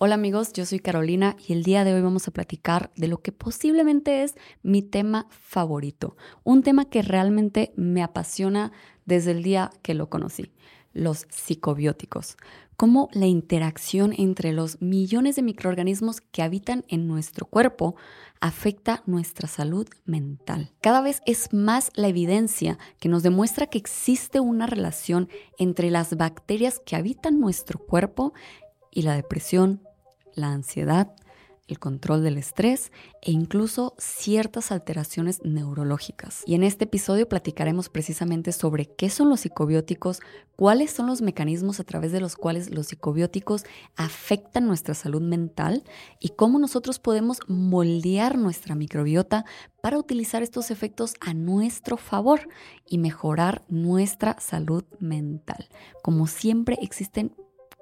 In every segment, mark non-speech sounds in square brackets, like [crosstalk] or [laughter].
Hola amigos, yo soy Carolina y el día de hoy vamos a platicar de lo que posiblemente es mi tema favorito, un tema que realmente me apasiona desde el día que lo conocí, los psicobióticos, cómo la interacción entre los millones de microorganismos que habitan en nuestro cuerpo afecta nuestra salud mental. Cada vez es más la evidencia que nos demuestra que existe una relación entre las bacterias que habitan nuestro cuerpo y la depresión, la ansiedad, el control del estrés e incluso ciertas alteraciones neurológicas. Y en este episodio platicaremos precisamente sobre qué son los psicobióticos, cuáles son los mecanismos a través de los cuales los psicobióticos afectan nuestra salud mental y cómo nosotros podemos moldear nuestra microbiota para utilizar estos efectos a nuestro favor y mejorar nuestra salud mental. Como siempre existen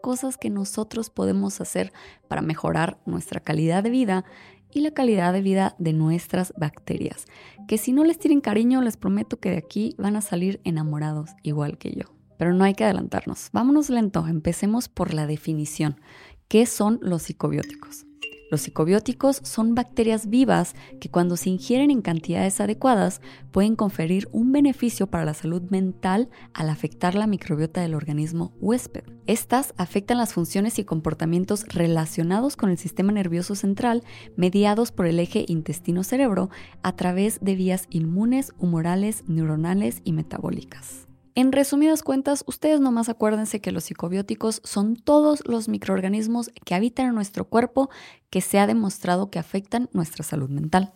cosas que nosotros podemos hacer para mejorar nuestra calidad de vida y la calidad de vida de nuestras bacterias, que si no les tienen cariño, les prometo que de aquí van a salir enamorados igual que yo. Pero no hay que adelantarnos. Vámonos lento, empecemos por la definición. ¿Qué son los psicobióticos? Los psicobióticos son bacterias vivas que cuando se ingieren en cantidades adecuadas pueden conferir un beneficio para la salud mental al afectar la microbiota del organismo huésped. Estas afectan las funciones y comportamientos relacionados con el sistema nervioso central mediados por el eje intestino-cerebro a través de vías inmunes, humorales, neuronales y metabólicas. En resumidas cuentas, ustedes nomás acuérdense que los psicobióticos son todos los microorganismos que habitan en nuestro cuerpo que se ha demostrado que afectan nuestra salud mental.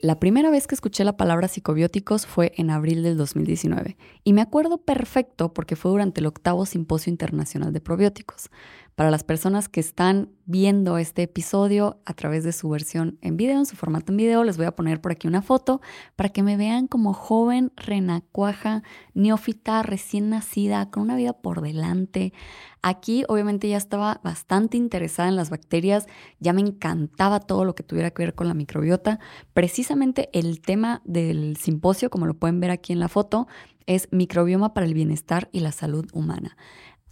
La primera vez que escuché la palabra psicobióticos fue en abril del 2019 y me acuerdo perfecto porque fue durante el octavo Simposio Internacional de Probióticos. Para las personas que están viendo este episodio a través de su versión en video, en su formato en video, les voy a poner por aquí una foto para que me vean como joven, renacuaja, neófita, recién nacida, con una vida por delante. Aquí obviamente ya estaba bastante interesada en las bacterias, ya me encantaba todo lo que tuviera que ver con la microbiota. Precisamente el tema del simposio, como lo pueden ver aquí en la foto, es microbioma para el bienestar y la salud humana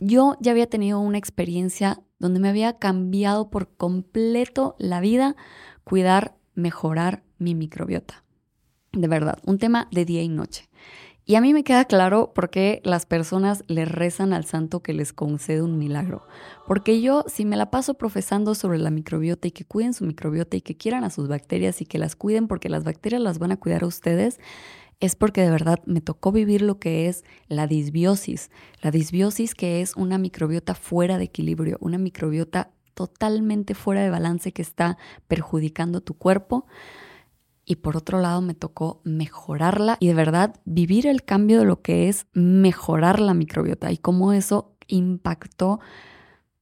yo ya había tenido una experiencia donde me había cambiado por completo la vida, cuidar, mejorar mi microbiota. De verdad, un tema de día y noche. Y a mí me queda claro por qué las personas le rezan al santo que les concede un milagro. Porque yo, si me la paso profesando sobre la microbiota y que cuiden su microbiota y que quieran a sus bacterias y que las cuiden porque las bacterias las van a cuidar a ustedes, es porque de verdad me tocó vivir lo que es la disbiosis. La disbiosis que es una microbiota fuera de equilibrio, una microbiota totalmente fuera de balance que está perjudicando tu cuerpo. Y por otro lado me tocó mejorarla y de verdad vivir el cambio de lo que es mejorar la microbiota y cómo eso impactó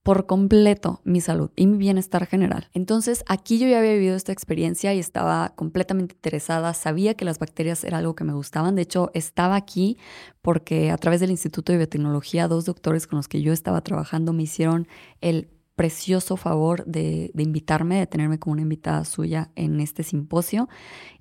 por completo mi salud y mi bienestar general. Entonces aquí yo ya había vivido esta experiencia y estaba completamente interesada, sabía que las bacterias era algo que me gustaban, de hecho estaba aquí porque a través del Instituto de Biotecnología dos doctores con los que yo estaba trabajando me hicieron el precioso favor de, invitarme, de tenerme como una invitada suya en este simposio.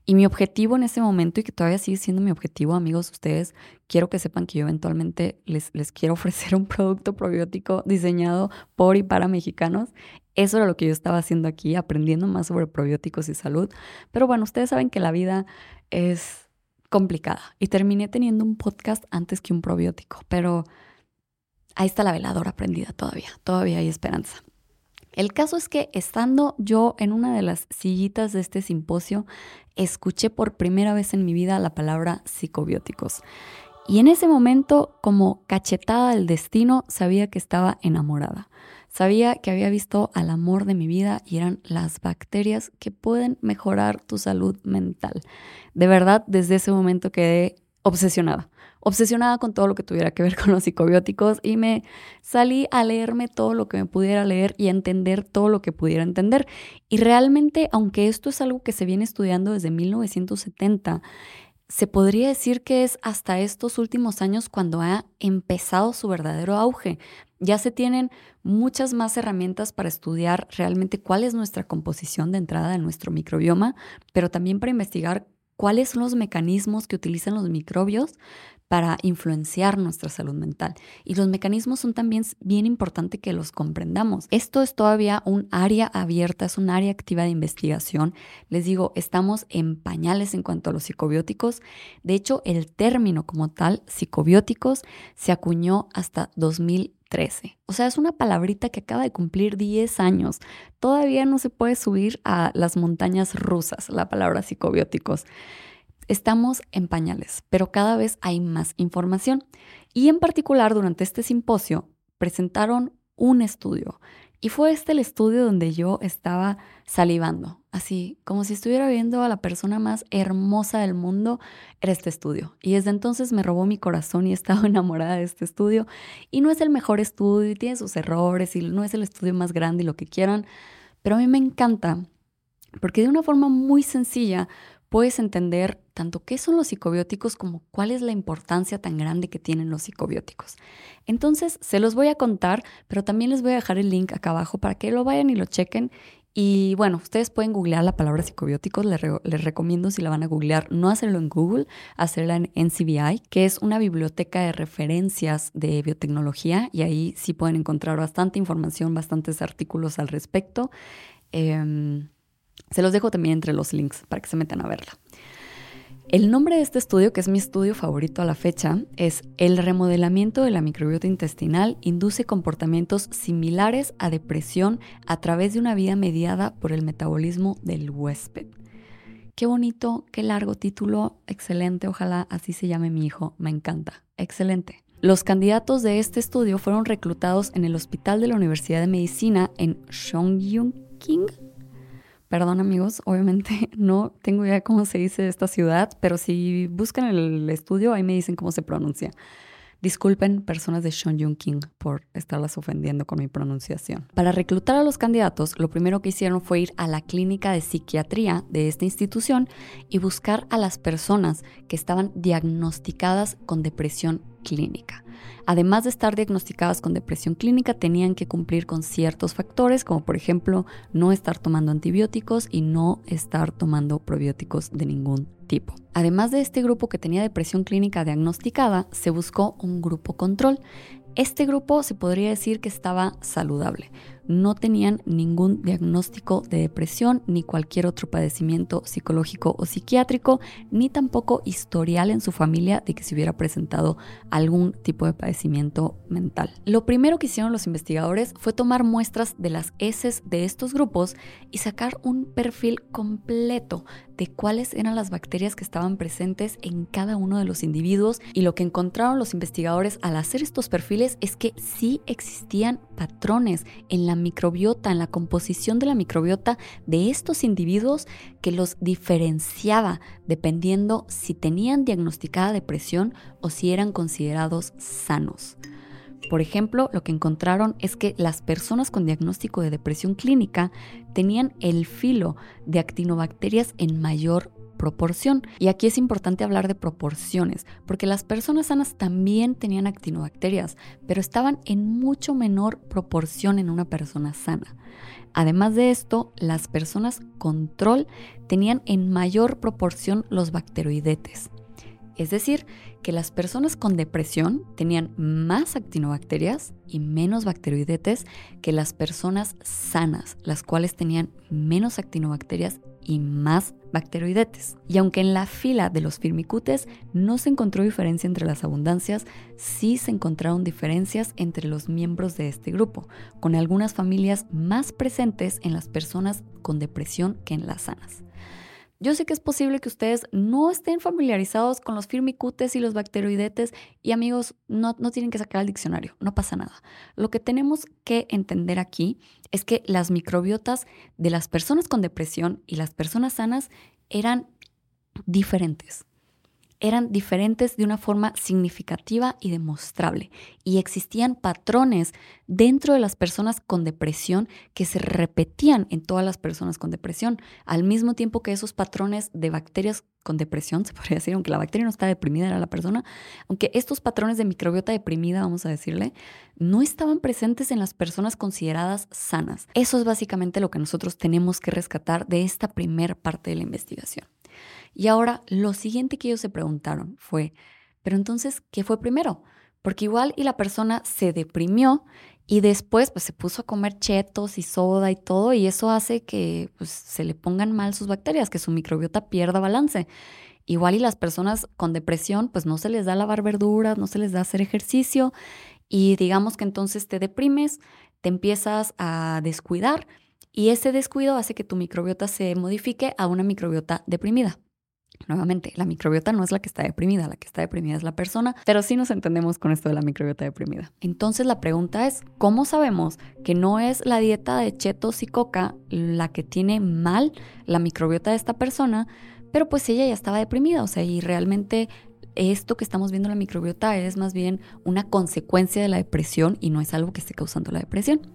Y mi objetivo en ese momento, y que todavía sigue siendo mi objetivo, amigos, ustedes, quiero que sepan que yo eventualmente les, les quiero [laughs] ofrecer un producto probiótico diseñado por y para mexicanos. Eso era lo que yo estaba haciendo aquí, aprendiendo más sobre probióticos y salud. Pero bueno, ustedes saben que la vida es complicada y terminé teniendo un podcast antes que un probiótico, pero ahí está la veladora prendida todavía, todavía hay esperanza. El caso es que estando yo en una de las sillitas de este simposio, escuché por primera vez en mi vida la palabra psicobióticos. Y en ese momento, como cachetada del destino, sabía que estaba enamorada. Sabía que había visto al amor de mi vida y eran las bacterias que pueden mejorar tu salud mental. De verdad, desde ese momento quedé obsesionada obsesionada con todo lo que tuviera que ver [laughs] con los psicobióticos y me salí a leerme todo lo que me pudiera leer y a entender todo lo que pudiera entender. Y realmente, aunque esto es algo que se viene estudiando desde 1970, se podría decir que es hasta estos últimos años cuando ha empezado su verdadero auge. Ya se tienen muchas más herramientas para estudiar realmente cuál es nuestra composición de entrada de nuestro microbioma, pero también para investigar cuáles son los mecanismos que utilizan los microbios para influenciar nuestra salud mental. Y los mecanismos son también bien importante que los comprendamos. Esto es todavía un área abierta, es un área activa de investigación. Les digo, estamos en pañales en cuanto a los psicobióticos. De hecho, el término como tal, psicobióticos, se acuñó hasta 2013. O sea, es una palabrita que acaba de cumplir 10 años. Todavía no se puede subir a las montañas rusas la palabra psicobióticos. Estamos en pañales, pero cada vez hay más información. Y en particular, durante este simposio, presentaron un estudio. Y fue este el estudio donde yo estaba salivando, así como si estuviera viendo a la persona más hermosa del mundo, era este estudio. Y desde entonces me robó mi corazón y he estado [laughs] enamorada de este estudio. Y no es el mejor estudio y tiene sus errores y no es el estudio más grande y lo que quieran, pero a mí me encanta porque de una forma muy sencilla puedes entender tanto qué son los psicobióticos como cuál es la importancia tan grande que tienen los psicobióticos. Entonces, se los voy a contar, pero también les voy a dejar el link acá abajo para que lo vayan y lo chequen. Y bueno, ustedes pueden googlear la palabra psicobióticos. Les, recomiendo, si la van a googlear, no hacerlo en Google, hacerla en NCBI, que es una biblioteca de referencias de biotecnología. Y ahí sí pueden encontrar bastante información, bastantes artículos al respecto. Eh, se los dejo también entre los links para que se metan a verla. El nombre de este estudio, que es mi estudio favorito a la fecha, es El remodelamiento de la microbiota intestinal induce comportamientos similares a depresión a través de una vida mediada por el metabolismo del huésped. Qué bonito, qué largo título, excelente, ojalá así se llame mi hijo, me encanta, excelente. Los candidatos de este estudio fueron reclutados en el Hospital de la Universidad de Medicina en King. Perdón amigos, obviamente [laughs] no tengo idea cómo se dice esta ciudad, pero si buscan el estudio ahí me dicen cómo se pronuncia. Disculpen personas de Sean King por estarlas ofendiendo con mi pronunciación. Para reclutar a los candidatos, lo primero que hicieron fue ir a la clínica de psiquiatría de esta institución y buscar a las personas que estaban diagnosticadas con depresión clínica. Además de estar diagnosticadas con depresión clínica, tenían que cumplir con ciertos factores, como por ejemplo no estar tomando antibióticos y no estar tomando probióticos de ningún tipo. Además de este grupo que tenía depresión clínica diagnosticada, se buscó un grupo control. Este grupo se podría decir que estaba saludable no tenían ningún diagnóstico de depresión ni cualquier otro padecimiento psicológico o psiquiátrico, ni tampoco historial en su familia de que se hubiera presentado algún tipo de padecimiento mental. Lo primero que hicieron los investigadores fue tomar muestras de las heces de estos grupos y sacar un perfil completo de cuáles eran las bacterias que estaban presentes en cada uno de los individuos y lo que encontraron los investigadores al hacer estos perfiles es que sí existían patrones en la microbiota, en la composición de la microbiota de estos individuos que los diferenciaba dependiendo si tenían diagnosticada depresión o si eran considerados sanos. Por ejemplo, lo que encontraron es que las personas con diagnóstico de depresión clínica tenían el filo de actinobacterias en mayor proporción. Y aquí es importante hablar de proporciones, porque las personas sanas también tenían actinobacterias, pero estaban en mucho menor proporción en una persona sana. Además de esto, las personas control tenían en mayor proporción los bacteroidetes. Es decir, que las personas con depresión tenían más actinobacterias y menos bacteroidetes que las personas sanas, las cuales tenían menos actinobacterias y más bacteroidetes. Y aunque en la fila de los firmicutes no se encontró diferencia entre las abundancias, sí se encontraron diferencias entre los miembros de este grupo, con algunas familias más presentes en las personas con depresión que en las sanas. Yo sé que es posible que ustedes no estén familiarizados con los firmicutes y los bacteroidetes y amigos, no, no tienen que sacar el diccionario, no pasa nada. Lo que tenemos que entender aquí es que las microbiotas de las personas con depresión y las personas sanas eran diferentes eran diferentes de una forma significativa y demostrable, y existían patrones dentro de las personas con depresión que se repetían en todas las personas con depresión, al mismo tiempo que esos patrones de bacterias con depresión, [laughs] se podría decir, aunque la bacteria no está deprimida, era la persona, aunque estos patrones de microbiota deprimida, vamos a decirle, no estaban presentes en las personas consideradas sanas. Eso es básicamente lo que nosotros tenemos que rescatar de esta primera parte de la investigación. Y ahora lo siguiente que ellos se preguntaron fue, Pero entonces, ¿qué fue primero? Porque igual y la persona se deprimió y después pues se puso a comer chetos y soda y todo y eso hace que pues, se le pongan mal sus bacterias, que su microbiota pierda balance. Igual y las personas con depresión pues no se les da lavar verduras, no se les da hacer ejercicio y digamos que entonces te deprimes, te empiezas a descuidar y ese descuido hace que tu microbiota se modifique a una microbiota deprimida. Nuevamente, la microbiota no es la que está deprimida, la que está deprimida es la persona, pero sí nos entendemos con esto de la microbiota deprimida. Entonces la pregunta es, ¿cómo sabemos que no es la dieta de chetos y coca la que tiene mal la microbiota de esta persona? Pero pues ella ya estaba deprimida, o sea, y realmente esto que estamos viendo en la microbiota es más bien una consecuencia de la depresión y no es algo que esté causando la depresión.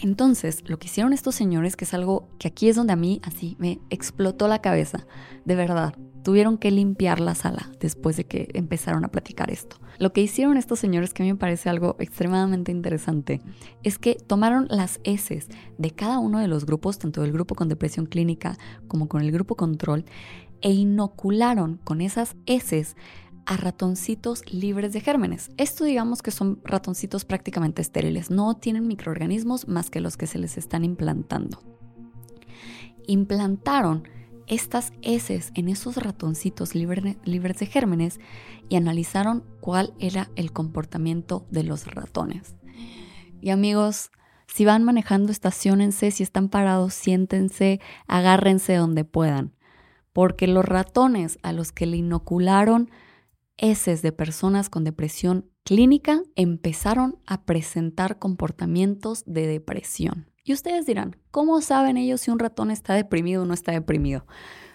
Entonces, lo que hicieron estos señores, que es algo que aquí es donde a mí así me explotó la cabeza, de verdad, tuvieron que limpiar la sala después de que empezaron a platicar esto. Lo que hicieron estos señores, que a mí me parece algo extremadamente interesante, es que tomaron las heces de cada uno de los grupos, tanto del grupo con depresión clínica como con el grupo control, e inocularon con esas heces a ratoncitos libres de gérmenes. Esto digamos que son ratoncitos prácticamente estériles, no tienen microorganismos más que los que se les están implantando. Implantaron estas heces en esos ratoncitos libres de gérmenes y analizaron cuál era el comportamiento de los ratones. Y amigos, si van manejando, estacionense, si están parados, siéntense, agárrense donde puedan, porque los ratones a los que le inocularon heces de personas con depresión clínica empezaron a presentar comportamientos de depresión. Y ustedes dirán, ¿cómo saben ellos si un ratón está deprimido o no está deprimido?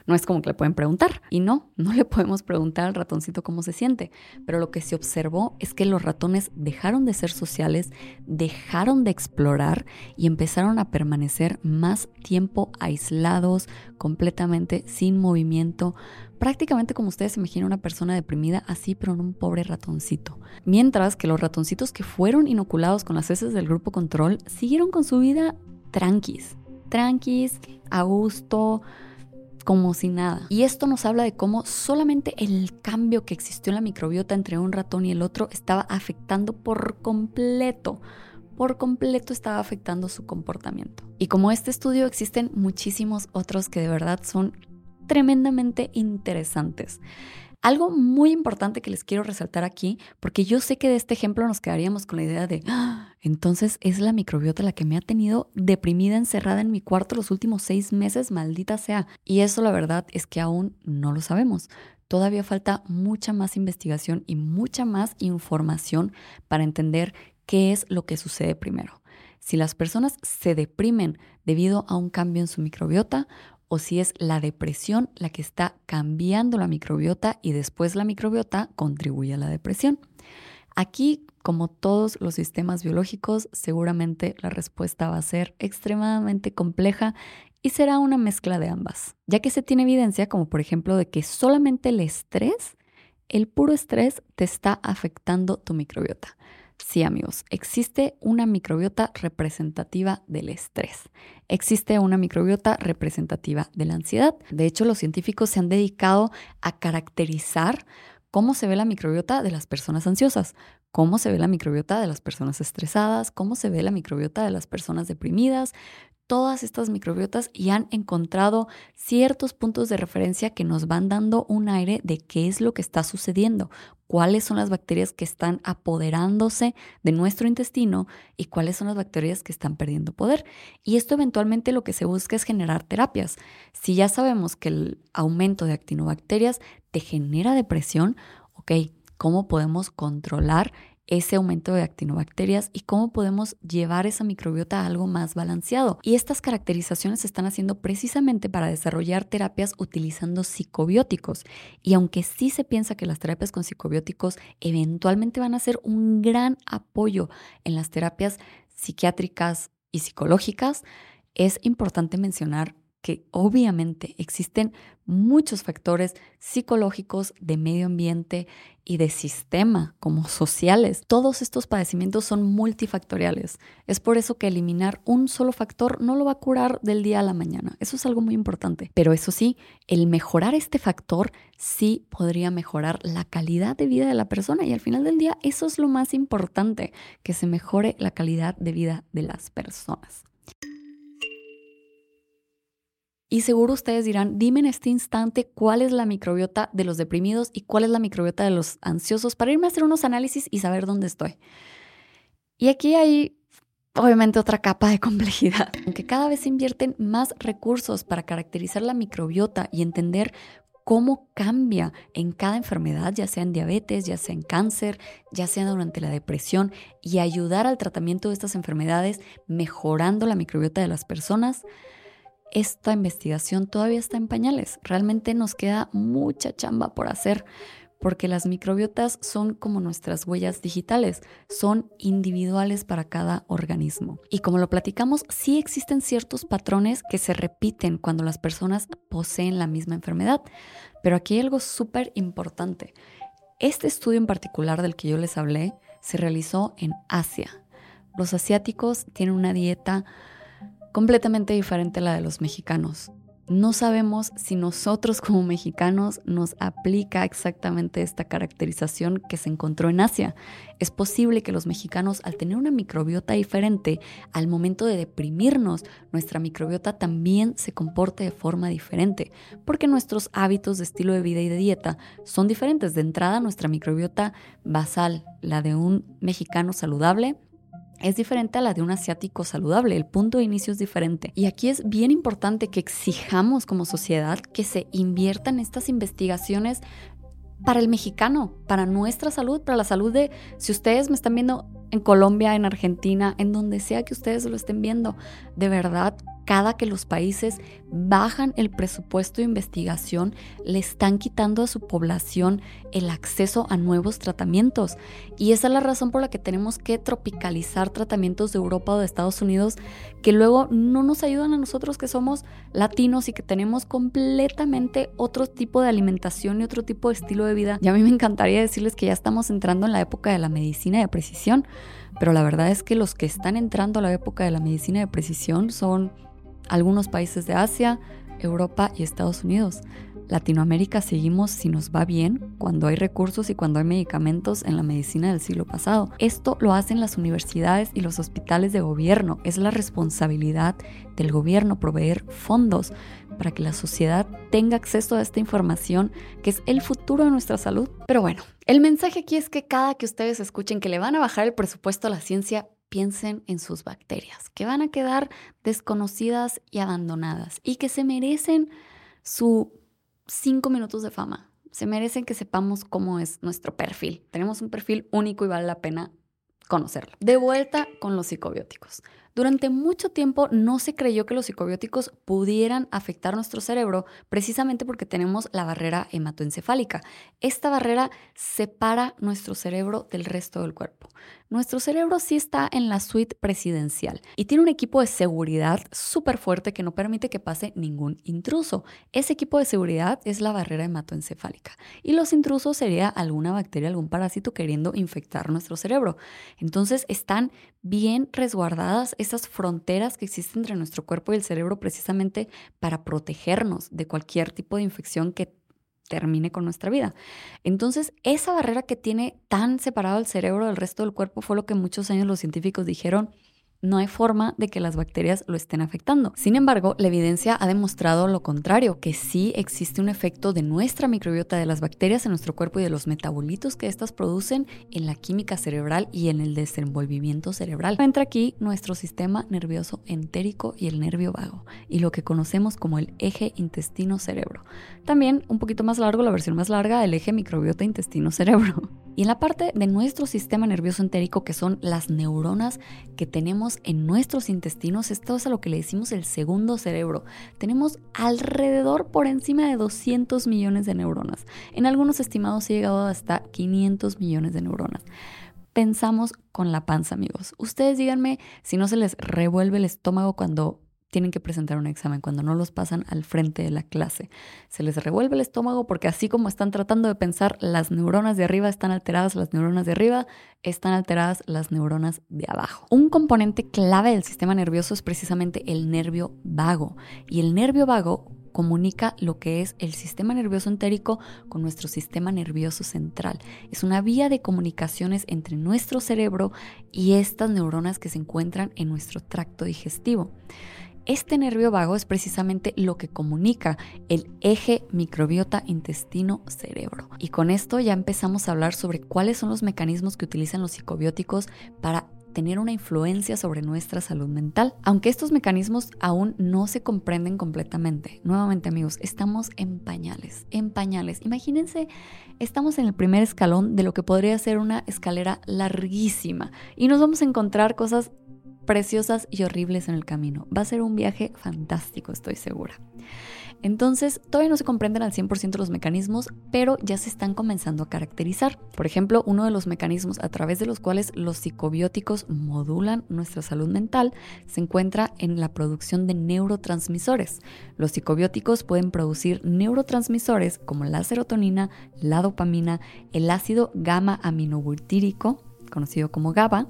No es como que le pueden preguntar. Y no, no le podemos preguntar al ratoncito cómo se siente. Pero lo que se observó es que los ratones dejaron de ser sociales, dejaron de explorar y empezaron a permanecer más tiempo aislados, completamente sin movimiento, prácticamente como ustedes se imaginan una persona deprimida, así pero en un pobre ratoncito. Mientras que los ratoncitos que fueron inoculados con las heces del grupo control siguieron con su vida tranquis, tranquis, a gusto, como si nada. Y esto nos habla de cómo solamente el cambio que existió en la microbiota entre un ratón y el otro estaba afectando por completo por completo estaba afectando su comportamiento. Y como este estudio existen muchísimos otros que de verdad son tremendamente interesantes. Algo muy importante que les quiero resaltar aquí, porque yo sé que de este ejemplo nos quedaríamos con la idea de, ¡Ah! entonces es la microbiota la que me ha tenido deprimida, encerrada en mi cuarto los últimos seis meses, maldita sea. Y eso la verdad es que aún no lo sabemos. Todavía falta mucha más investigación y mucha más información para entender qué es lo que sucede primero. Si las personas se deprimen debido a un cambio en su microbiota o si es la depresión la que está cambiando la microbiota y después la microbiota contribuye a la depresión. Aquí, como todos los sistemas biológicos, seguramente la respuesta va a ser extremadamente compleja y será una mezcla de ambas, ya que se tiene evidencia como por ejemplo de que solamente el estrés, el puro estrés, te está afectando tu microbiota. Sí, amigos, existe una microbiota representativa del estrés. Existe una microbiota representativa de la ansiedad. De hecho, los científicos se han dedicado a caracterizar cómo se ve la microbiota de las personas ansiosas, cómo se ve la microbiota de las personas estresadas, cómo se ve la microbiota de las personas deprimidas, todas estas microbiotas y han encontrado ciertos puntos de referencia que nos van dando un aire de qué es lo que está sucediendo, cuáles son las bacterias que están apoderándose de nuestro intestino y cuáles son las bacterias que están perdiendo poder. Y esto eventualmente lo que se busca es generar terapias. Si ya sabemos que el aumento de actinobacterias te genera depresión, ok, ¿cómo podemos controlar ese aumento de actinobacterias y cómo podemos llevar esa microbiota a algo más balanceado. Y estas caracterizaciones se están haciendo precisamente para desarrollar terapias utilizando psicobióticos. Y aunque sí se piensa que las terapias con psicobióticos eventualmente van a ser un gran apoyo en las terapias psiquiátricas y psicológicas, es importante mencionar que obviamente existen muchos factores psicológicos, de medio ambiente y de sistema, como sociales. Todos estos padecimientos son multifactoriales. Es por eso que eliminar un solo factor no lo va a curar del día a la mañana. Eso es algo muy importante. Pero eso sí, el mejorar este factor sí podría mejorar la calidad de vida de la persona y al final del día eso es lo más importante, que se mejore la calidad de vida de las personas. Y seguro ustedes dirán, dime en este instante cuál es la microbiota de los deprimidos y cuál es la microbiota de los ansiosos para irme a hacer unos análisis y saber dónde estoy. Y aquí hay obviamente otra capa de [laughs] complejidad. Aunque cada vez se invierten más recursos para caracterizar la microbiota y entender cómo cambia en cada enfermedad, ya sea en diabetes, ya sea en cáncer, ya sea durante la depresión, y ayudar al tratamiento de estas enfermedades mejorando la microbiota de las personas, esta investigación todavía está en pañales. Realmente nos queda mucha chamba por hacer porque las microbiotas son como nuestras huellas digitales, son individuales para cada organismo. Y como lo platicamos, sí existen ciertos patrones que se repiten cuando las personas poseen la misma enfermedad, pero aquí hay algo súper importante. Este estudio en particular del que yo les hablé se realizó en Asia. Los asiáticos tienen una dieta completamente diferente a la de los mexicanos. No sabemos si nosotros como mexicanos nos aplica exactamente esta caracterización que se encontró en Asia. Es posible que los mexicanos, al tener una microbiota diferente, al momento de deprimirnos, nuestra microbiota también se comporte de forma diferente, porque nuestros hábitos de estilo de vida y de dieta son diferentes. De entrada, nuestra microbiota basal, la de un mexicano saludable, es diferente a la de un asiático saludable. El punto de inicio es diferente. Y aquí es bien importante que exijamos como sociedad que se inviertan estas investigaciones para el mexicano, para nuestra salud, para la salud de, si ustedes me están viendo en Colombia, en Argentina, en donde sea que ustedes lo estén viendo, de verdad cada que los países bajan el presupuesto de investigación, le están quitando a su población el acceso a nuevos tratamientos. Y esa es la razón por la que tenemos que tropicalizar tratamientos de Europa o de Estados Unidos que luego no nos ayudan a nosotros que somos latinos y que tenemos completamente otro tipo de alimentación y otro tipo de estilo de vida. Y a mí me encantaría decirles que ya estamos entrando en la época de la medicina de precisión, pero la verdad es que los que están entrando a la época de la medicina de precisión son algunos países de Asia, Europa y Estados Unidos. Latinoamérica seguimos si nos va bien cuando hay recursos y cuando hay medicamentos en la medicina del siglo pasado. Esto lo hacen las universidades y los hospitales de gobierno. Es la responsabilidad del gobierno proveer fondos para que la sociedad tenga acceso a esta información que es el futuro de nuestra salud. Pero bueno, el mensaje aquí es que cada que ustedes escuchen que le van a bajar el presupuesto a la ciencia, piensen en sus bacterias, que van a quedar desconocidas y abandonadas y que se merecen su cinco minutos de fama. Se merecen que sepamos cómo es nuestro perfil. Tenemos un perfil único y vale la pena conocerlo. De vuelta con los psicobióticos. Durante mucho tiempo no se creyó que los psicobióticos pudieran afectar nuestro cerebro precisamente porque tenemos la barrera hematoencefálica. Esta barrera separa nuestro cerebro del resto del cuerpo. Nuestro cerebro sí está en la suite presidencial y tiene un equipo de seguridad súper fuerte que no permite que pase ningún intruso. Ese equipo de seguridad es la barrera hematoencefálica y los intrusos sería alguna bacteria, algún parásito queriendo infectar nuestro cerebro. Entonces están bien resguardadas esas fronteras que existen entre nuestro cuerpo y el cerebro precisamente para protegernos de cualquier tipo de infección que termine con nuestra vida. Entonces, esa barrera que tiene tan separado el cerebro del resto del cuerpo fue lo que muchos años los científicos dijeron, no hay forma de que las bacterias lo estén afectando. Sin embargo, la evidencia ha demostrado lo contrario, que sí existe un efecto de nuestra microbiota de las bacterias en nuestro cuerpo y de los metabolitos que éstas producen en la química cerebral y en el desenvolvimiento cerebral. Entra aquí nuestro sistema nervioso entérico y el nervio vago, y lo que conocemos como el eje intestino-cerebro. También, un poquito más largo, la versión más larga, el eje microbiota intestino-cerebro. [laughs] Y en la parte de nuestro sistema nervioso entérico, que son las neuronas que tenemos en nuestros intestinos, esto es a lo que le decimos el segundo cerebro. Tenemos alrededor por encima de 200 millones de neuronas. En algunos estimados he llegado hasta 500 millones de neuronas pensamos con la panza, amigos. Ustedes díganme si no se les revuelve el estómago cuando tienen que presentar un examen, cuando no los pasan al frente de la clase. Se les revuelve el estómago porque así como están tratando de pensar, las neuronas de arriba están alteradas, las neuronas de arriba están alteradas, las neuronas de abajo. Un componente clave del sistema nervioso es precisamente el nervio vago. Y el nervio vago comunica lo que es el sistema nervioso entérico con nuestro sistema nervioso central. Es una vía de comunicaciones entre nuestro cerebro y estas neuronas que se encuentran en nuestro tracto digestivo. Este nervio vago es precisamente lo que comunica el eje microbiota intestino-cerebro. Y con esto ya empezamos a hablar sobre cuáles son los mecanismos que utilizan los psicobióticos para tener una influencia sobre nuestra salud mental, aunque estos mecanismos aún no se comprenden completamente. Nuevamente amigos, estamos en pañales, en pañales. Imagínense, estamos en el primer escalón de lo que podría ser una escalera larguísima y nos vamos a encontrar cosas preciosas y horribles en el camino. Va a ser un viaje fantástico, estoy segura. Entonces, todavía no se comprenden al 100% los mecanismos, pero ya se están comenzando a caracterizar. Por ejemplo, uno de los mecanismos a través de los cuales los psicobióticos modulan nuestra salud mental se encuentra en la producción de neurotransmisores. Los psicobióticos pueden producir neurotransmisores como la serotonina, la dopamina, el ácido gamma aminobutírico, conocido como GABA,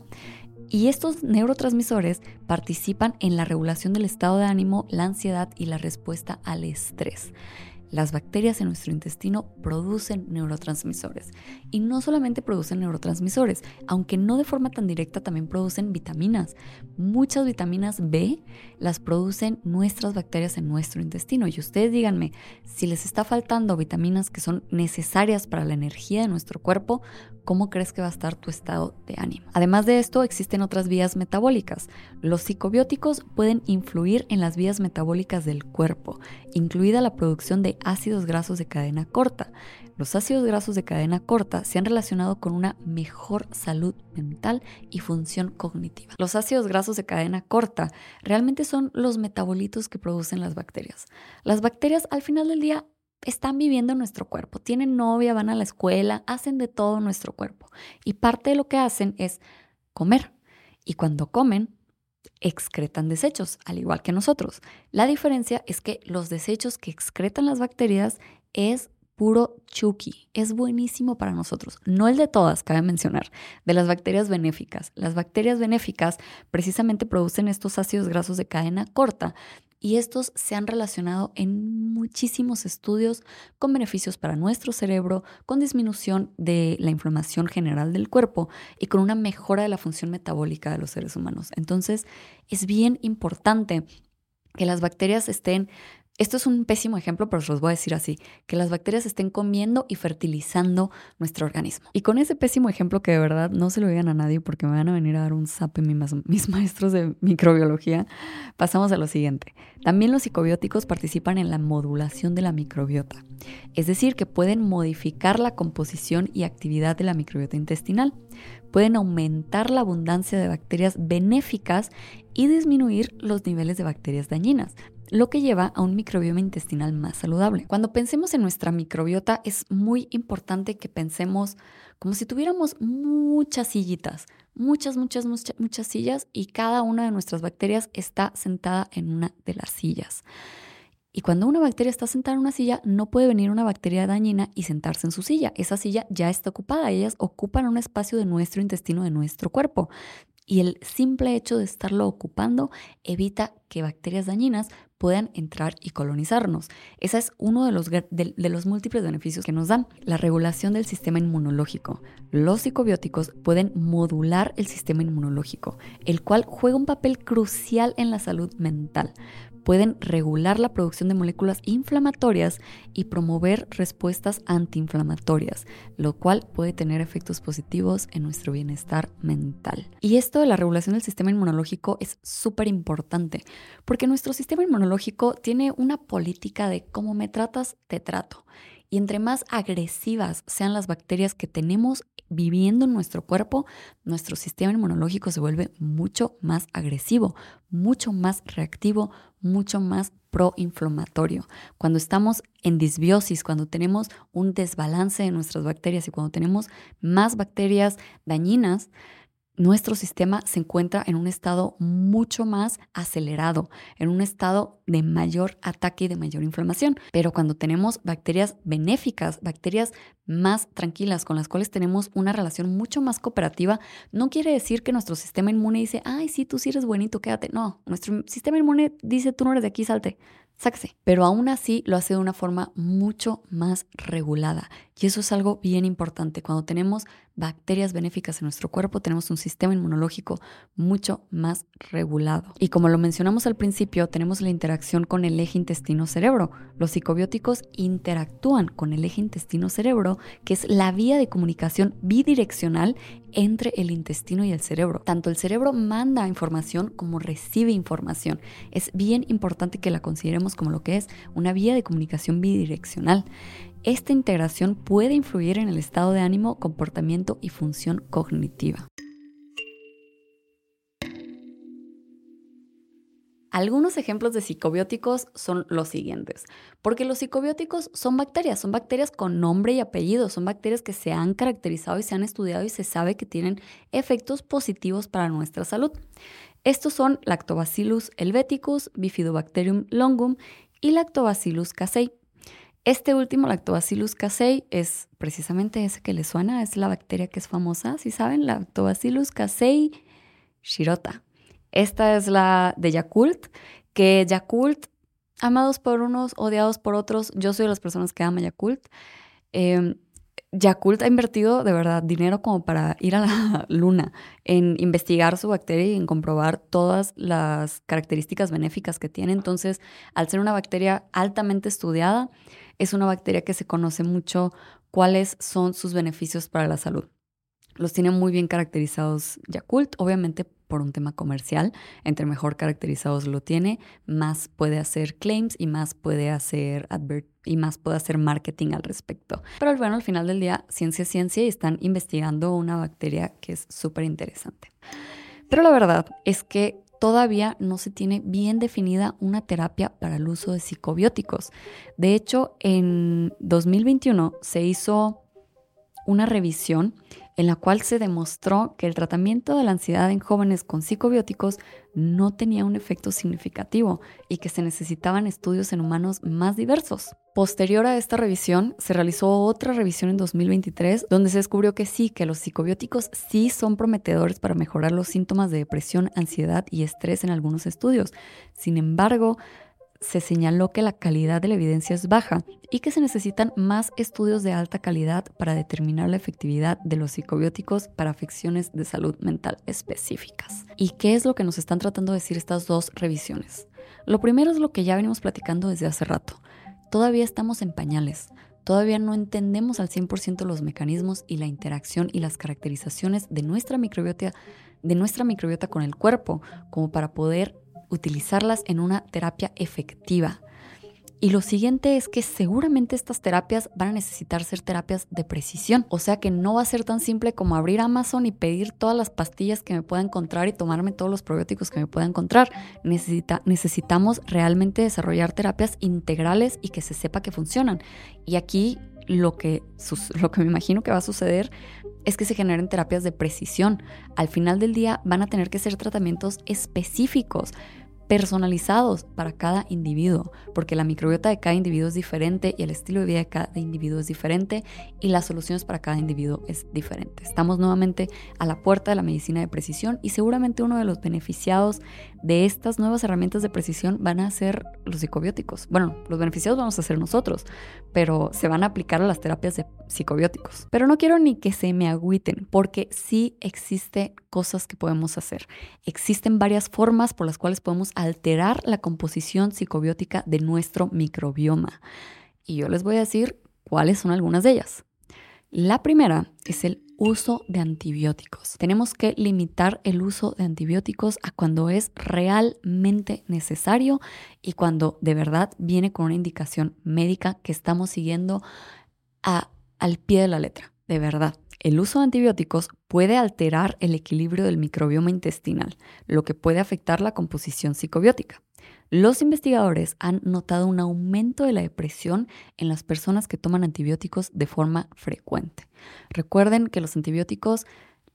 y estos neurotransmisores participan en la regulación del estado de ánimo, la ansiedad y la respuesta al estrés. Las bacterias en nuestro intestino producen neurotransmisores y no solamente producen neurotransmisores, aunque no de forma tan directa también producen vitaminas. Muchas vitaminas B las producen nuestras bacterias en nuestro intestino y ustedes díganme, si les está faltando vitaminas que son necesarias para la energía de nuestro cuerpo, ¿cómo crees que va a estar tu estado de ánimo? Además de esto, existen otras vías metabólicas. Los psicobióticos pueden influir en las vías metabólicas del cuerpo, incluida la producción de ácidos grasos de cadena corta. Los ácidos grasos de cadena corta se han relacionado con una mejor salud mental y función cognitiva. Los ácidos grasos de cadena corta realmente son los metabolitos que producen las bacterias. Las bacterias al final del día están viviendo en nuestro cuerpo, tienen novia, van a la escuela, hacen de todo nuestro cuerpo. Y parte de lo que hacen es comer. Y cuando comen, excretan desechos, al igual que nosotros. La diferencia es que los desechos que excretan las bacterias es puro chuki. Es buenísimo para nosotros. No el de todas, cabe mencionar, de las bacterias benéficas. Las bacterias benéficas precisamente producen estos ácidos grasos de cadena corta y estos se han relacionado en muchísimos estudios con beneficios para nuestro cerebro, con disminución de la inflamación general del cuerpo y con una mejora de la función metabólica de los seres humanos. Entonces, es bien importante que las bacterias estén esto es un pésimo ejemplo, pero os los voy a decir así, que las bacterias estén comiendo y fertilizando nuestro organismo. Y con ese pésimo ejemplo que de verdad no se lo digan a nadie porque me van a venir a dar un zap [laughs] mis maestros de microbiología, pasamos a lo siguiente. También los psicobióticos participan en la modulación de la microbiota, es decir, que pueden modificar la composición y actividad de la microbiota intestinal, pueden aumentar la abundancia de bacterias benéficas y disminuir los niveles de bacterias dañinas lo que lleva a un microbioma intestinal más saludable. Cuando pensemos en nuestra microbiota es muy importante que pensemos como si tuviéramos muchas sillitas, muchas, muchas, muchas, muchas sillas y cada una de nuestras bacterias está sentada en una de las sillas. Y cuando una bacteria está sentada en una silla, no puede venir una bacteria dañina y sentarse en su silla. Esa silla ya está ocupada. Ellas ocupan un espacio de nuestro intestino, de nuestro cuerpo. Y el simple hecho de estarlo ocupando evita que bacterias dañinas puedan entrar y colonizarnos. Ese es uno de los, de, los múltiples beneficios que nos dan. La regulación del sistema inmunológico. Los psicobióticos pueden modular el sistema inmunológico, el cual juega un papel crucial en la salud mental pueden regular la producción de moléculas inflamatorias y promover respuestas antiinflamatorias, lo cual puede tener efectos positivos en nuestro bienestar mental. Y esto de la regulación del sistema inmunológico es súper importante, porque nuestro sistema inmunológico tiene una política de cómo me tratas, te trato. Y entre más agresivas sean las bacterias que tenemos viviendo en nuestro cuerpo, nuestro sistema inmunológico se vuelve mucho más agresivo, mucho más reactivo, mucho más proinflamatorio. Cuando estamos en disbiosis, cuando tenemos un desbalance de nuestras bacterias y cuando tenemos más bacterias dañinas, nuestro sistema se encuentra en un estado mucho más acelerado, en un estado de mayor ataque y de mayor inflamación. Pero cuando tenemos bacterias benéficas, bacterias más tranquilas, con las cuales tenemos una relación mucho más cooperativa, no quiere decir que nuestro sistema inmune dice, ay, sí, tú sí eres buenito, quédate. No, nuestro sistema inmune dice, tú no eres de aquí, salte sáquese. Pero aún así lo hace de una forma mucho más regulada. Y eso es algo bien importante. Cuando tenemos bacterias benéficas en nuestro cuerpo, tenemos un sistema inmunológico mucho más regulado. Y como lo mencionamos al principio, tenemos la interacción con el eje intestino-cerebro. Los psicobióticos interactúan con el eje intestino-cerebro, que es la vía de comunicación bidireccional entre el intestino y el cerebro. Tanto el cerebro manda información como recibe información. Es bien importante que la consideremos como lo que es una vía de comunicación bidireccional. Esta integración puede influir en el estado de ánimo, comportamiento y función cognitiva. Algunos ejemplos de psicobióticos son los siguientes, porque los psicobióticos son bacterias, son bacterias con nombre y apellido, son bacterias que se han caracterizado y se han estudiado y se sabe que tienen efectos positivos para nuestra salud. Estos son Lactobacillus helveticus, Bifidobacterium longum y Lactobacillus casei. Este último, Lactobacillus casei, es precisamente ese que le suena, es la bacteria que es famosa, si saben, Lactobacillus casei shirota. Esta es la de Yakult, que Yakult, amados por unos, odiados por otros, yo soy de las personas que ama Yakult. Eh, Yakult ha invertido de verdad dinero como para ir a la [laughs] luna, en investigar su bacteria y en comprobar todas las características benéficas que tiene. Entonces, al ser una bacteria altamente estudiada, es una bacteria que se conoce mucho cuáles son sus beneficios para la salud. Los tiene muy bien caracterizados Yakult, obviamente por un tema comercial. Entre mejor caracterizados lo tiene, más puede hacer claims y más puede hacer advert y más puede hacer marketing al respecto. Pero bueno, al final del día, ciencia es ciencia y están investigando una bacteria que es súper interesante. Pero la verdad es que todavía no se tiene bien definida una terapia para el uso de psicobióticos. De hecho, en 2021 se hizo una revisión en la cual se demostró que el tratamiento de la ansiedad en jóvenes con psicobióticos no tenía un efecto significativo y que se necesitaban estudios en humanos más diversos. Posterior a esta revisión, se realizó otra revisión en 2023 donde se descubrió que sí, que los psicobióticos sí son prometedores para mejorar los síntomas de depresión, ansiedad y estrés en algunos estudios. Sin embargo, se señaló que la calidad de la evidencia es baja y que se necesitan más estudios de alta calidad para determinar la efectividad de los psicobióticos para afecciones de salud mental específicas. ¿Y qué es lo que nos están tratando de decir estas dos revisiones? Lo primero es lo que ya venimos platicando desde hace rato. Todavía estamos en pañales. Todavía no entendemos al 100% los mecanismos y la interacción y las caracterizaciones de nuestra microbiota, de nuestra microbiota con el cuerpo, como para poder utilizarlas en una terapia efectiva. Y lo siguiente es que seguramente estas terapias van a necesitar ser terapias de precisión. O sea que no va a ser tan simple como abrir Amazon y pedir todas las pastillas que me pueda encontrar y tomarme todos los probióticos que me pueda encontrar. Necesita, necesitamos realmente desarrollar terapias integrales y que se sepa que funcionan. Y aquí lo que, lo que me imagino que va a suceder es que se generen terapias de precisión. Al final del día van a tener que ser tratamientos específicos personalizados para cada individuo, porque la microbiota de cada individuo es diferente y el estilo de vida de cada individuo es diferente y las soluciones para cada individuo es diferente. Estamos nuevamente a la puerta de la medicina de precisión y seguramente uno de los beneficiados de estas nuevas herramientas de precisión van a ser los psicobióticos. Bueno, los beneficiados vamos a ser nosotros, pero se van a aplicar a las terapias de psicobióticos. Pero no quiero ni que se me agüiten, porque sí existe cosas que podemos hacer. Existen varias formas por las cuales podemos alterar la composición psicobiótica de nuestro microbioma. Y yo les voy a decir cuáles son algunas de ellas. La primera es el uso de antibióticos. Tenemos que limitar el uso de antibióticos a cuando es realmente necesario y cuando de verdad viene con una indicación médica que estamos siguiendo al pie de la letra, de verdad. El uso de antibióticos puede alterar el equilibrio del microbioma intestinal, lo que puede afectar la composición psicobiótica. Los investigadores han notado un aumento de la depresión en las personas que toman antibióticos de forma frecuente. Recuerden que los antibióticos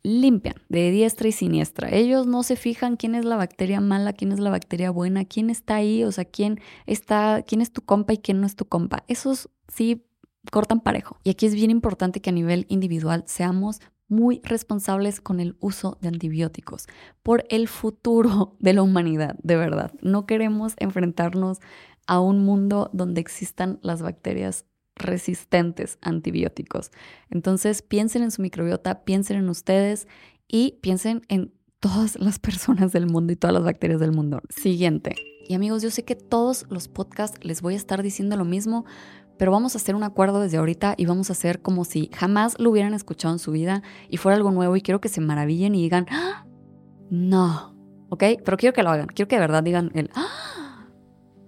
limpian de diestra y siniestra. Ellos no se fijan quién es la bacteria mala, quién es la bacteria buena, quién está ahí, o sea, quién está, quién es tu compa y quién no es tu compa. Esos sí cortan parejo. Y aquí es bien importante que a nivel individual seamos muy responsables con el uso de antibióticos por el futuro [laughs] de la humanidad, de verdad. No queremos enfrentarnos a un mundo donde existan las bacterias resistentes a antibióticos. Entonces piensen en su microbiota, piensen en ustedes y piensen en todas las personas del mundo y todas las bacterias del mundo. Siguiente. Y amigos, yo sé que todos los podcasts les voy a estar diciendo lo mismo, pero vamos a hacer un acuerdo desde ahorita y vamos a hacer como si jamás lo hubieran escuchado en su vida y fuera algo nuevo y quiero que se maravillen y digan, ¡Ah! no, ¿ok? Pero quiero que lo hagan, quiero que de verdad digan el, ¡Ah!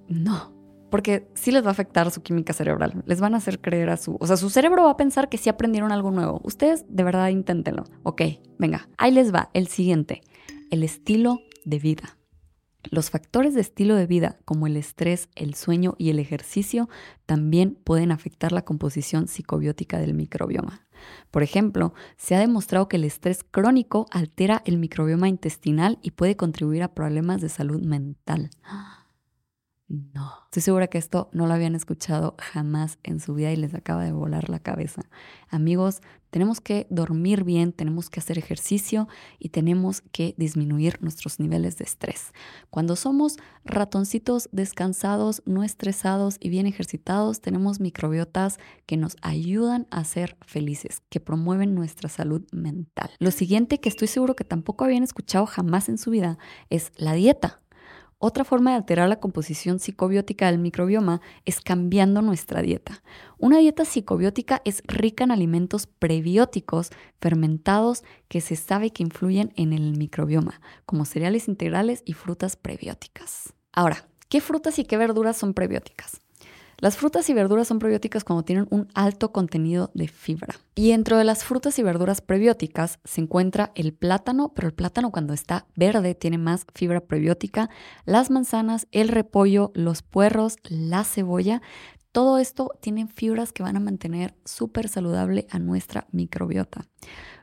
no, porque sí les va a afectar su química cerebral, les van a hacer creer a su, o sea, su cerebro va a pensar que sí aprendieron algo nuevo. Ustedes de verdad inténtenlo, ¿ok? Venga, ahí les va el siguiente, el estilo de vida. Los factores de estilo de vida, como el estrés, el sueño y el ejercicio, también pueden afectar la composición psicobiótica del microbioma. Por ejemplo, se ha demostrado que el estrés crónico altera el microbioma intestinal y puede contribuir a problemas de salud mental. No. Estoy segura que esto no lo habían escuchado jamás en su vida y les acaba de volar la cabeza. Amigos, tenemos que dormir bien, tenemos que hacer ejercicio y tenemos que disminuir nuestros niveles de estrés. Cuando somos ratoncitos descansados, no estresados y bien ejercitados, tenemos microbiotas que nos ayudan a ser felices, que promueven nuestra salud mental. Lo siguiente que estoy seguro que tampoco habían escuchado jamás en su vida es la dieta. Otra forma de alterar la composición psicobiótica del microbioma es cambiando nuestra dieta. Una dieta psicobiótica es rica en alimentos prebióticos fermentados que se sabe que influyen en el microbioma, como cereales integrales y frutas prebióticas. Ahora, ¿qué frutas y qué verduras son prebióticas? Las frutas y verduras son prebióticas cuando tienen un alto contenido de fibra. Y dentro de las frutas y verduras prebióticas se encuentra el plátano, pero el plátano cuando está verde tiene más fibra prebiótica, las manzanas, el repollo, los puerros, la cebolla. Todo esto tiene fibras que van a mantener súper saludable a nuestra microbiota.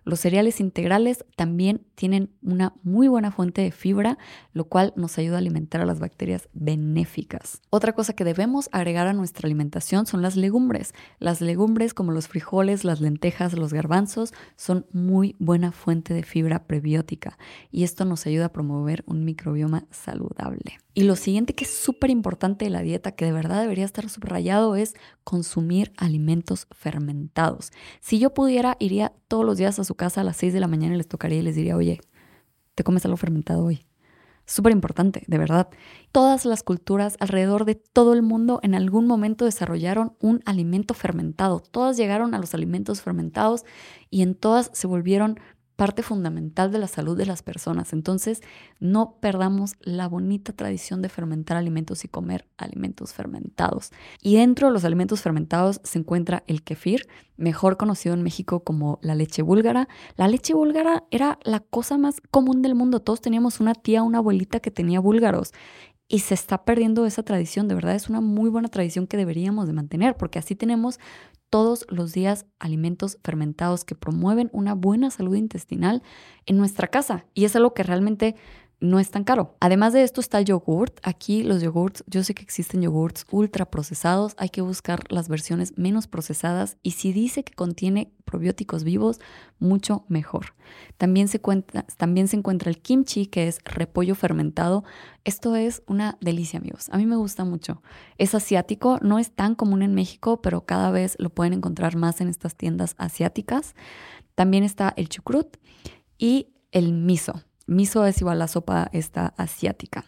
Los cereales integrales también tienen una muy buena fuente de fibra, lo cual nos ayuda a alimentar a las bacterias benéficas. Otra cosa que debemos agregar a nuestra alimentación son las legumbres. Las legumbres como los frijoles, las lentejas, los garbanzos son muy buena fuente de fibra prebiótica y esto nos ayuda a promover un microbioma saludable. Y lo siguiente que es súper importante de la dieta, que de verdad debería estar subrayado, es consumir alimentos fermentados. Si yo pudiera, iría todos los días a su casa a las 6 de la mañana y les tocaría y les diría, oye, te comes algo fermentado hoy. Súper importante, de verdad. Todas las culturas alrededor de todo el mundo en algún momento desarrollaron un alimento fermentado. Todas llegaron a los alimentos fermentados y en todas se volvieron parte fundamental de la salud de las personas. Entonces, no perdamos la bonita tradición de fermentar alimentos y comer alimentos fermentados. Y dentro de los alimentos fermentados se encuentra el kefir, mejor conocido en México como la leche búlgara. La leche búlgara era la cosa más común del mundo. Todos teníamos una tía, una abuelita que tenía búlgaros y se está perdiendo esa tradición. De verdad es una muy buena tradición que deberíamos de mantener porque así tenemos todos los días alimentos fermentados que promueven una buena salud intestinal en nuestra casa. Y es algo que realmente no es tan caro. Además de esto está el yogurt. Aquí los yogurts, yo sé que existen yogurts ultra procesados, hay que buscar las versiones menos procesadas y si dice que contiene probióticos vivos, mucho mejor. También se, también se encuentra el kimchi, que es repollo fermentado. Esto es una delicia, amigos. A mí me gusta mucho. Es asiático, no es tan común en México, pero cada vez lo pueden encontrar más en estas tiendas asiáticas. También está el chucrut y el miso. Miso es igual la sopa esta asiática.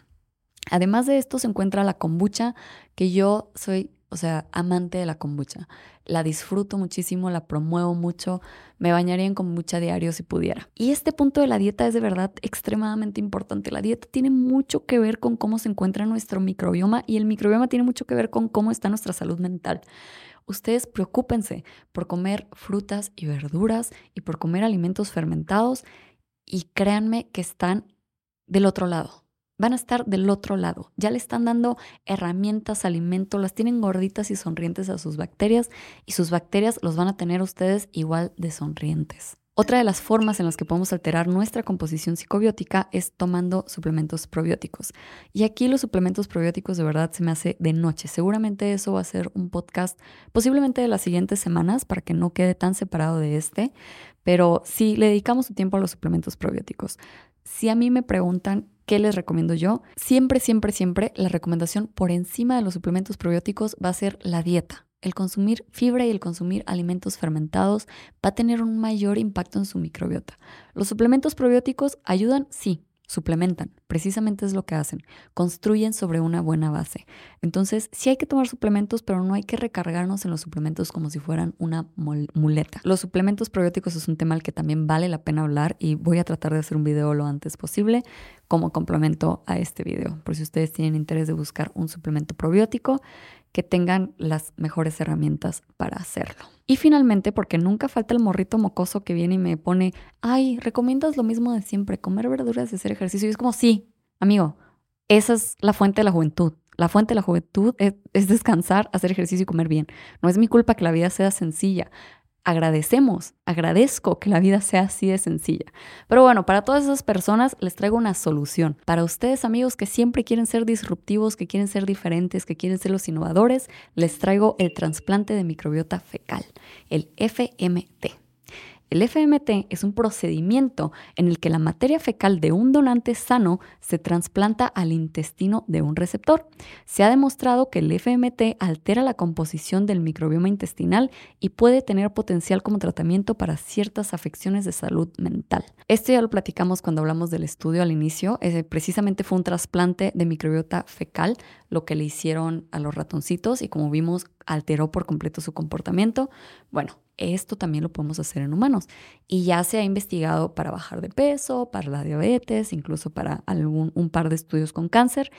Además de esto se encuentra la kombucha, que yo soy, o sea, amante de la kombucha. La disfruto muchísimo, la promuevo mucho, me bañaría en kombucha diario si pudiera. Y este punto de la dieta es de verdad extremadamente importante. La dieta tiene mucho que ver con cómo se encuentra nuestro microbioma y el microbioma tiene mucho que ver con cómo está nuestra salud mental. Ustedes preocúpense por comer frutas y verduras y por comer alimentos fermentados y créanme que están del otro lado. Van a estar del otro lado. Ya le están dando herramientas, alimento, las tienen gorditas y sonrientes a sus bacterias y sus bacterias los van a tener ustedes igual de sonrientes. Otra de las formas en las que podemos alterar nuestra composición psicobiótica es tomando suplementos probióticos. Y aquí los suplementos probióticos de verdad se me hace de noche. Seguramente eso va a ser un podcast posiblemente de las siguientes semanas para que no quede tan separado de este. Pero si le dedicamos su tiempo a los suplementos probióticos, si a mí me preguntan qué les recomiendo yo, siempre, siempre, siempre la recomendación por encima de los suplementos probióticos va a ser la dieta. El consumir fibra y el consumir alimentos fermentados va a tener un mayor impacto en su microbiota. Los suplementos probióticos ayudan, sí, suplementan, precisamente es lo que hacen, construyen sobre una buena base. Entonces, sí hay que tomar suplementos, pero no hay que recargarnos en los suplementos como si fueran una muleta. Los suplementos probióticos es un tema al que también vale la pena hablar y voy a tratar de hacer un video lo antes posible como complemento a este video, por si ustedes tienen interés de buscar un suplemento probiótico que tengan las mejores herramientas para hacerlo. Y finalmente, porque nunca falta el morrito mocoso que viene y me pone, ay, ¿recomiendas lo mismo de siempre, comer verduras y hacer ejercicio? Y es como, sí, amigo, esa es la fuente de la juventud. La fuente de la juventud es, es, descansar, hacer ejercicio y comer bien. No es mi culpa que la vida sea sencilla agradecemos, agradezco que la vida sea así de sencilla. Pero bueno, para todas esas personas les traigo una solución. Para ustedes amigos que siempre quieren ser disruptivos, que quieren ser diferentes, que quieren ser los innovadores, les traigo el trasplante de microbiota fecal, el FMT. El FMT es un procedimiento en el que la materia fecal de un donante sano se trasplanta al intestino de un receptor. Se ha demostrado que el FMT altera la composición del microbioma intestinal y puede tener potencial como tratamiento para ciertas afecciones de salud mental. Esto ya lo platicamos cuando hablamos del estudio al inicio. precisamente fue un trasplante de microbiota fecal lo que le hicieron a los ratoncitos y como vimos alteró por completo su comportamiento. Bueno, esto también lo podemos hacer en humanos. Y ya se ha investigado para bajar de peso, para la diabetes, incluso para algún, un par de estudios con cáncer.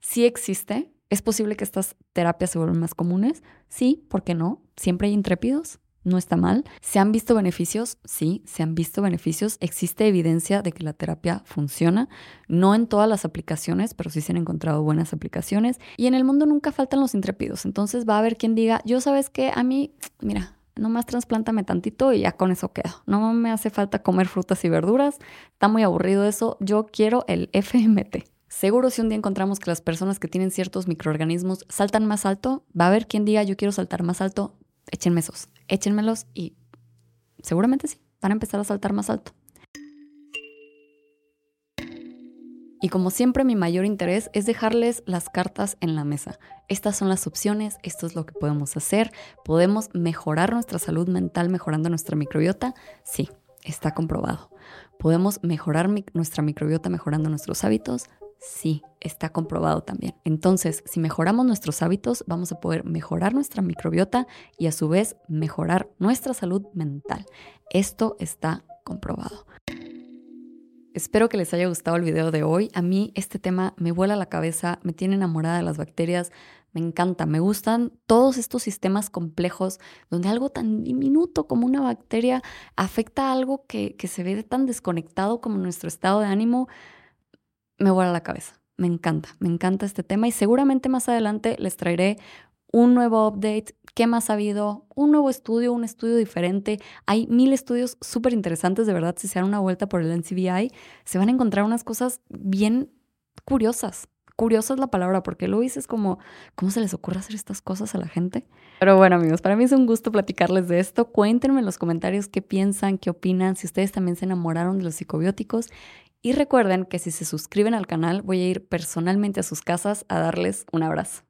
Sí existe. ¿Es posible que estas terapias se vuelvan más comunes? Sí, ¿por qué no? Siempre hay intrépidos, no está mal. ¿Se han visto beneficios? Sí, se han visto beneficios. Existe evidencia de que la terapia funciona. No en todas las aplicaciones, pero sí se han encontrado buenas aplicaciones. Y en el mundo nunca faltan los intrépidos. Entonces va a haber quien diga, yo sabes que a mí, mira, nomás trasplántame tantito y ya con eso quedo. No me hace falta comer frutas y verduras, está muy aburrido eso, yo quiero el FMT. Seguro si un día encontramos que las personas que tienen ciertos microorganismos saltan más alto, va a haber quien diga yo quiero saltar más alto, échenme esos, échenmelos y seguramente sí, van a empezar a saltar más alto. Y como siempre, mi mayor interés es dejarles las cartas en la mesa. Estas son las opciones, esto es lo que podemos hacer. ¿Podemos mejorar nuestra salud mental mejorando nuestra microbiota? Sí, está comprobado. ¿Podemos mejorar nuestra microbiota mejorando nuestros hábitos? Sí, está comprobado también. Entonces, si mejoramos nuestros hábitos, vamos a poder mejorar nuestra microbiota y a su vez mejorar nuestra salud mental. Esto está comprobado. Espero que les haya gustado el video de hoy. A mí este tema me vuela la cabeza, me tiene enamorada de las bacterias, me encanta, me gustan todos estos sistemas complejos donde algo tan diminuto como una bacteria afecta a algo que, que se ve tan desconectado como nuestro estado de ánimo. Me vuela la cabeza. Me encanta, me encanta este tema y seguramente más adelante les traeré un nuevo update, qué más ha habido, un nuevo estudio, un estudio diferente. Hay mil estudios súper interesantes, de verdad, si se dan una vuelta por el NCBI, se van a encontrar unas cosas bien curiosas. Curiosa es la palabra, porque lo dices como, ¿cómo se les ocurre hacer estas cosas a la gente? Pero bueno, amigos, para mí es un gusto platicarles de esto. Cuéntenme en los comentarios qué piensan, qué opinan, si ustedes también se enamoraron de los psicobióticos. Y recuerden que si se suscriben al canal, voy a ir personalmente a sus casas a darles un abrazo.